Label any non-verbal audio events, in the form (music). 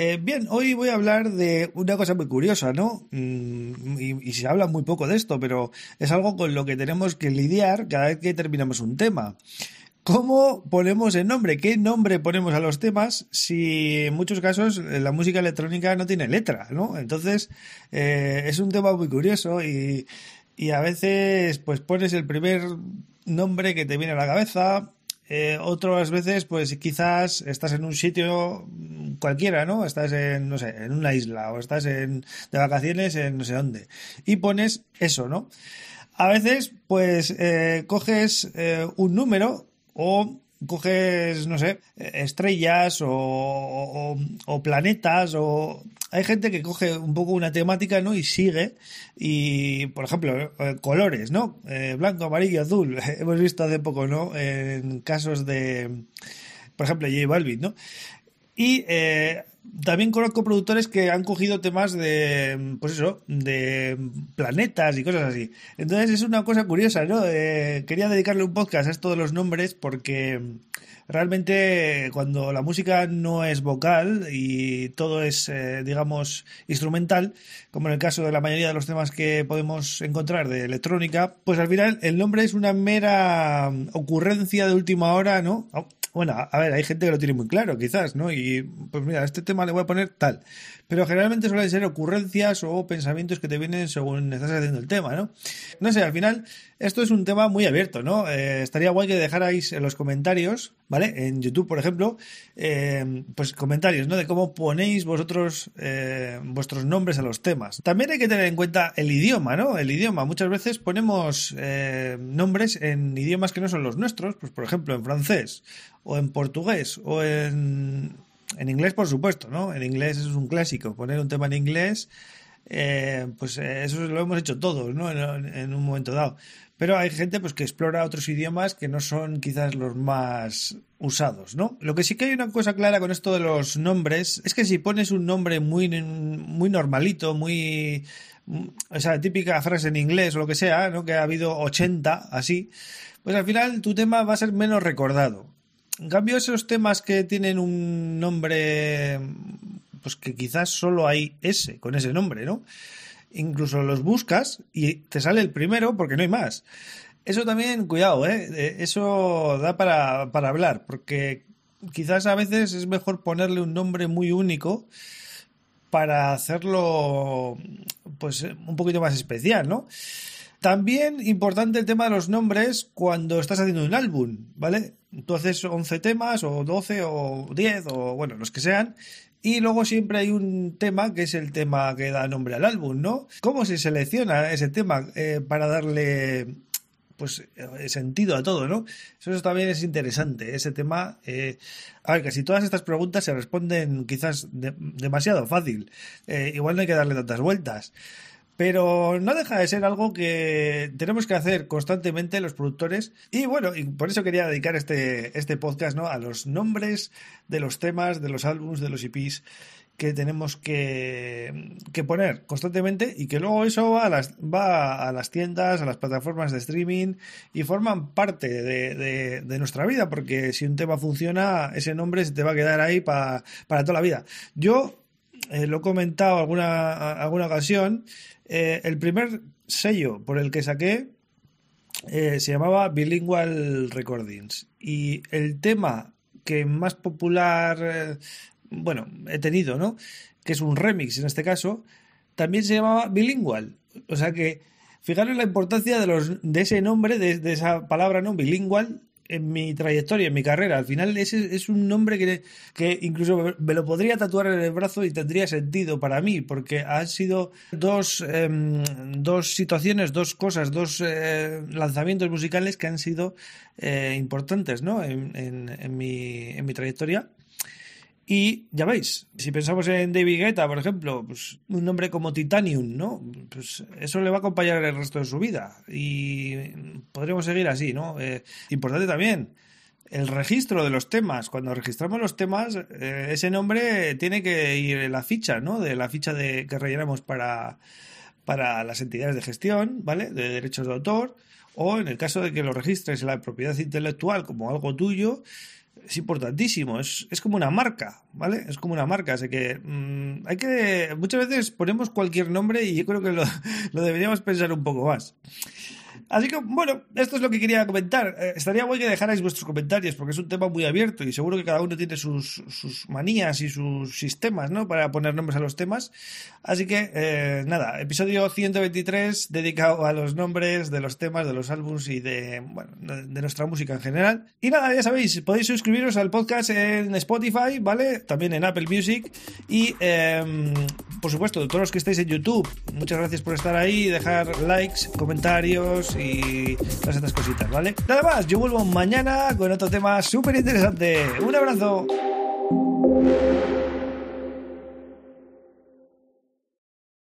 Eh, bien, hoy voy a hablar de una cosa muy curiosa, ¿no? Mm, y, se habla muy poco de esto, pero es algo con lo que tenemos que lidiar cada vez que terminamos un tema. ¿Cómo ponemos el nombre? ¿Qué nombre ponemos a los temas si en muchos casos la música electrónica no tiene letra, ¿no? Entonces, eh, es un tema muy curioso y, y a veces pues pones el primer nombre que te viene a la cabeza eh, otras veces, pues quizás estás en un sitio cualquiera, ¿no? Estás en, no sé, en una isla o estás en, de vacaciones en no sé dónde. Y pones eso, ¿no? A veces, pues, eh, coges eh, un número o coges, no sé, estrellas o, o, planetas o... Hay gente que coge un poco una temática, ¿no? Y sigue. Y, por ejemplo, eh, colores, ¿no? Eh, blanco, amarillo, azul. (laughs) Hemos visto hace poco, ¿no? En casos de, por ejemplo, J Balvin, ¿no? Y eh, también conozco productores que han cogido temas de, pues eso, de planetas y cosas así. Entonces es una cosa curiosa, ¿no? Eh, quería dedicarle un podcast a esto de los nombres porque realmente cuando la música no es vocal y todo es, eh, digamos, instrumental, como en el caso de la mayoría de los temas que podemos encontrar de electrónica, pues al final el nombre es una mera ocurrencia de última hora, ¿no? Bueno, a ver, hay gente que lo tiene muy claro, quizás, ¿no? Y pues mira, a este tema le voy a poner tal. Pero generalmente suelen ser ocurrencias o pensamientos que te vienen según estás haciendo el tema, ¿no? No sé, al final, esto es un tema muy abierto, ¿no? Eh, estaría guay que dejarais en los comentarios, ¿vale? En YouTube, por ejemplo, eh, pues comentarios, ¿no? De cómo ponéis vosotros eh, vuestros nombres a los temas. También hay que tener en cuenta el idioma, ¿no? El idioma. Muchas veces ponemos nombres en idiomas que no son los nuestros, pues por ejemplo en francés o en portugués o en en inglés, por supuesto, ¿no? En inglés es un clásico. Poner un tema en inglés, eh, pues eh, eso lo hemos hecho todos, ¿no? En, un momento dado. Pero hay gente pues que explora otros idiomas que no son quizás los más usados, ¿no? Lo que sí que hay una cosa clara con esto de los nombres es que si pones un nombre muy, muy normalito, muy... O sea, típica frase en inglés o lo que sea, ¿no? Que ha habido 80 así, pues al final tu tema va a ser menos recordado. En cambio, esos temas que tienen un nombre, pues que quizás solo hay ese, con ese nombre, ¿no? Incluso los buscas y te sale el primero porque no hay más. Eso también, cuidado, ¿eh? Eso da para, hablar, porque quizás a veces es mejor ponerle un nombre muy único para hacerlo, pues, un poquito más especial, ¿no? También importante el tema de los nombres cuando estás haciendo un álbum, ¿vale? Haces 11 temas o 12 o 10 o bueno, los que sean. Y luego siempre hay un tema que es el tema que da nombre al álbum, ¿no? ¿Cómo se selecciona ese tema eh, para darle pues eh, sentido a todo, ¿no? Eso también es interesante, ese tema. Eh, a ver, casi todas estas preguntas se responden quizás demasiado fácil. igual no hay que darle tantas vueltas. Pero no deja de ser algo que tenemos que hacer constantemente los productores. Y bueno, y por eso quería dedicar este, este podcast ¿no? a los nombres de los temas, de los álbumes, de los EPs que tenemos que, que, poner constantemente y que luego eso va a, las, va a las tiendas, a las plataformas de streaming y forman parte de, de, nuestra vida, porque si un tema funciona, ese nombre se te va a quedar ahí para toda la vida. Yo eh, lo he comentado alguna, alguna ocasión, eh, el primer sello por el que saqué eh, se llamaba Bilingual Recordings y el tema que más popular, bueno, he tenido, ¿no? Que es un remix en este caso, también se llamaba Bilingual. O sea que, fijaros la importancia de, los, de ese nombre, de, de esa palabra, ¿no? Bilingual, en mi trayectoria, en mi carrera. Al final ese es un nombre que, que incluso me lo podría tatuar en el brazo y tendría sentido para mí, porque han sido dos, em, dos situaciones, dos cosas, dos eh, lanzamientos musicales que han sido eh, importantes ¿no? en, en, mi, en mi trayectoria. Y ya veis, si pensamos en David Guetta, por ejemplo, pues un nombre como Titanium, ¿no? Pues eso le va a acompañar el resto de su vida. Y podremos seguir así, ¿no? Eh, importante también, el registro de los temas. Cuando registramos los temas, eh, ese nombre tiene que ir en la ficha, ¿no? De la ficha de, que rellenamos para, para las entidades de gestión, ¿vale? De derechos de autor. O en el caso de que lo registres en la propiedad intelectual como algo tuyo, es importantísimo, es, es, como una marca, ¿vale? Es como una marca, así que mm, hay que, muchas veces ponemos cualquier nombre y yo creo que lo, (laughs) lo deberíamos pensar un poco más. Así que, bueno, esto es lo que quería comentar. Eh, estaría bueno que dejarais vuestros comentarios porque es un tema muy abierto y seguro que cada uno tiene sus, sus manías y sus sistemas, ¿no? Para poner nombres a los temas. Así que, eh, nada, episodio 123 dedicado a los nombres de los temas, de los álbumes y de, bueno, de nuestra música en general. Y nada, ya sabéis, podéis suscribiros al podcast en Spotify, ¿vale? También en Apple Music y, em, por supuesto, todos los que estáis en YouTube, muchas gracias por estar ahí, dejar likes, comentarios y todas estas cositas, ¿vale? Nada más, yo vuelvo mañana con otro tema súper interesante. Un abrazo.